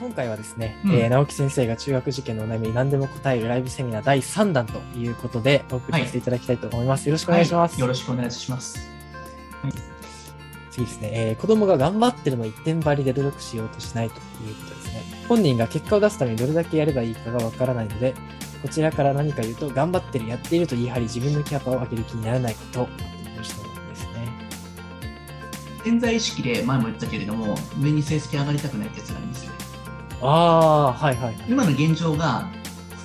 今回はですね、うんえー直樹先生が中学受験のお悩みに何でも答えるライブセミナー第3弾ということでお送りさせていただきたいと思います。よろしくお願いします。はいよろしくお願いします。次ですね、えー子供が頑張ってるの一点張りで努力しようとしないということですね。本人が結果を出すためにどれだけやればいいかがわからないので、こちらから何か言うと、頑張ってる、やっていると言い張り、自分のキャパを上げる気にならないこと、ね。潜在意識で前も言ったけれども、上に成績上がりたくないってやつがあるんですよ。ああ、はいはいはい。今の現状が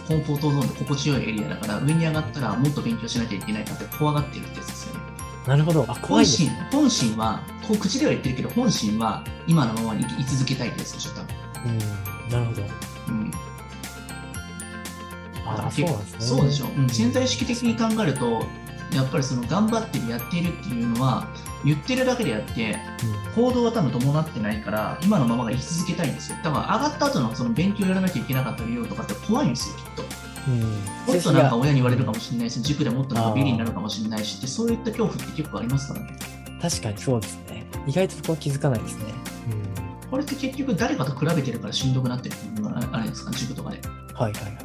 コンフォートゾーンで心地よいエリアだから、上に上がったらもっと勉強しなきゃいけないかって怖がってるってやつですよね。なるほど。あ、怖いです本心、本心は、こう口では言ってるけど、本心は今のままに居続けたいってやつでしょ、多分。うん、なるほど。うん。ああ、そうなんですね。そうでしょ、うん、潜在意識的に考えると、やっぱりその頑張ってる、やっているっていうのは、言ってるだけであって、行動は多分伴ってないから、今のままが生き続けたいんですよ。だから上がった後のその勉強やらなきゃいけなかった理由とかって怖いんですよ、きっと。うん。うん。もっとなんか親に言われるかもしれないし、塾でもっとなんかビリになるかもしれないしって、そういった恐怖って結構ありますからね。確かにそうですね。意外とそこは気づかないですね。これって結局誰かと比べてるからしんどくなってるっていうのがあれですか、塾とかで。うん。はいはいはい。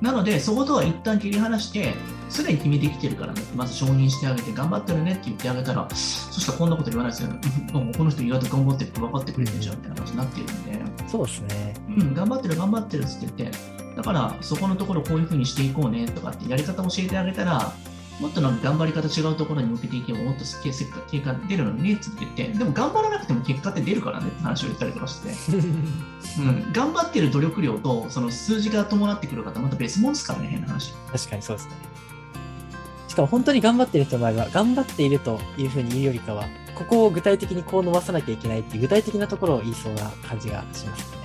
なので、そことは一旦切り離して、すでに決めてきてるから、ね、まず承認してあげて、頑張ってるねって言ってあげたら、そしたらこんなこと言わないですよ。うんもうこの人意外と頑張ってるって分かってくれてるじゃんみたいな感じになってるんで、そうですね。うん、頑張ってる頑張ってるって言って、だからそこのところこういうふうにしていこうねとかってやり方教えてあげたら、もっとなんか頑張り方違うところに向けていけばもっと結果結果出るのにねって言って、でも頑張らなくても結果って出るからねって話を言ったりとかして、うん、頑張ってる努力量とその数字が伴ってくる方また別物ですからね、変な話。確かにそうですね。しかも本当に頑張ってる人の場合は、頑張っているというふうに言うよりかは、ここを具体的にこう伸ばさなきゃいけないっていう具体的なところを言いそうな感じがしますね。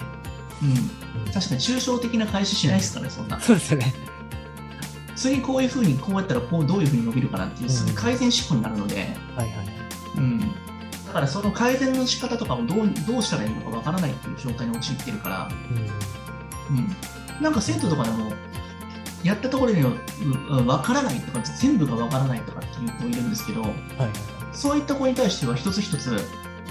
うんうん確かに抽象的な開始しないですからね、そんな。そうですよね。次こういうふうに、こうやったらこうどういうふうに伸びるかなっていう、うん改善思考になるので、はいはいはい。うん。だからその改善の仕方とかもどうどうしたらいいのかわからないっていう状態に陥ってるから、うん。なんか生徒とかでも、やったところでうんわからないとか、全部がわからないとかっていう子いるんですけど、はい。そういった子に対しては一つ一つ、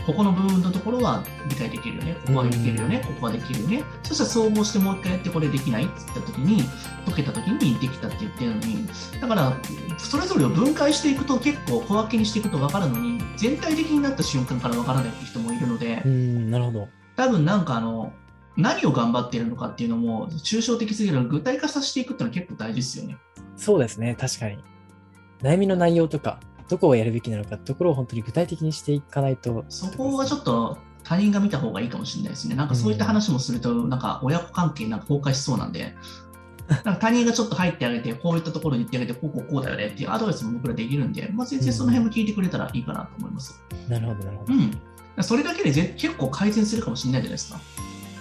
ここの部分のところは理解できるよね、ここはできるよね、ここはできるよね。そしたら総合してもう一回やってこれできないって言った時に、解けた時にできたって言ってるのに、だから、それぞれを分解していくと結構小分けにしていくと分かるのに、全体的になった瞬間から分からないって人もいるので。う、ん、なるほど。多分なんかあの、何を頑張っているのかっていうのも、抽象的すぎる具体化させていくっていうのは結構大事ですよね。そうですね、確かに。悩みの内容とか、どこをやるべきなのかってところを本当に具体的にしていかないと。そこはちょっと他人が見た方がいいかもしれないですね。なんかそういった話もすると、なんか親子関係なんか崩壊しそうなんで、なんか他人がちょっと入ってあげて、こういったところに言ってあげて、こうこうこうだよねっていうアドバイスも僕らできるんで、まあ、全然その辺も聞いてくれたらいいかなと思います。なるほど、なるほど。うん。それだけでぜ結構改善するかもしれないじゃないですか。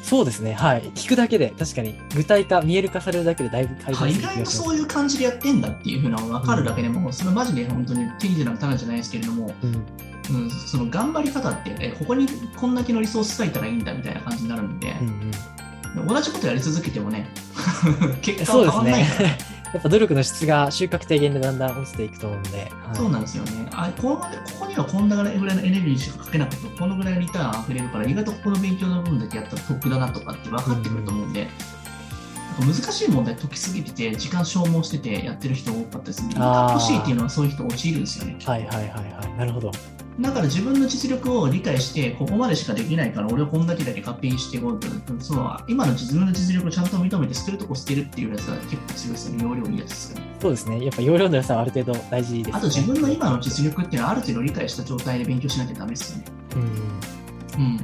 そうですね、はい。聞くだけで、確かに具体化、見える化されるだけでだいぶ改善する気がします。外とそういう感じでやってんだっていうふうなのが分かるだけでも、それマジで本当に手に出なくただじゃないですけれども、うん、うん、その頑張り方って、えここにこんだけのリソース割いたらいいんだみたいな感じになるんで、うん、うん。同じことやり続けてもね、結果は変わんないから、ね。やっぱ努力の質が収穫低減でだんだん落ちていくと思うので。はいそうなんですよね。あこのここにはこんなぐらいのエネルギーしかかけなくても、このぐらいのリターン溢れるから、意外とここの勉強の部分だけやったら得だなとかって分かってくると思うんで、なんか難しい問題解きすぎてて、時間消耗しててやってる人多かったですね。欲しいっていうのはそういう人陥るんですよね。はいはいはいはい。なるほど。だから自分の実力を理解して、ここまでしかできないから、俺はこんだけだけ勝手にしていこうと、その今の自分の実力をちゃんと認めて、捨てるとこ捨てるっていうやつが結構強いですよね、容量いいやつですよね。そうですね。やっぱ容量の良さはある程度大事です、ね。あと自分の今の実力っていうのはある程度理解した状態で勉強しなきゃダメですよね。うん。うん。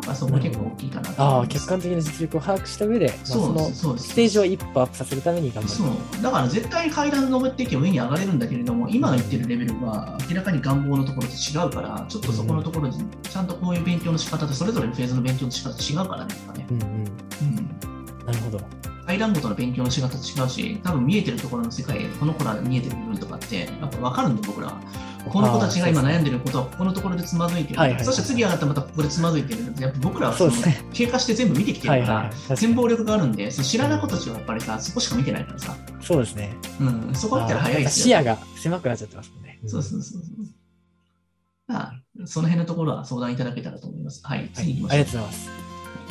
だからそこが結構大きいかなとああ、思います客観的な実力を把握した上で、まあ、そのステージを一歩アップさせるために頑張る。そう。だから絶対階段登っていけば上に上がれるんだけれども、今の言ってるレベルは明らかに願望のところと違うから、ちょっとそこのところにちゃんとこういう勉強の仕方とそれぞれのフェーズの勉強の仕方違うからね。とかねうんうん。うん。なるほど。階段ごとの勉強の仕方違うし、多分見えてるところの世界、この子ら見えてる部分とかって、やっぱ分かるんで、僕らは。この子たちが今悩んでることは、ここのところでつまずいてる。はいはいはいそして次上がったらまたここでつまずいてる。やっぱ僕らはその経過して全部見てきてるから、全貌力があるんで、その知らない子たちはやっぱりさ、そこしか見てないからさ、そうですね。うん、そこ行ったら早いですよ。視野が狭くなっちゃってますもんね。そうそうそうそう。まあ、その辺のところは相談いただけたらと思います。はい、はい次行きましょう。ありがとうございます。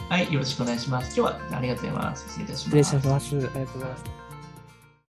はい、よろしくお願いします。今日はありがとうございます。失礼いたします。失礼します。ありがとうございます。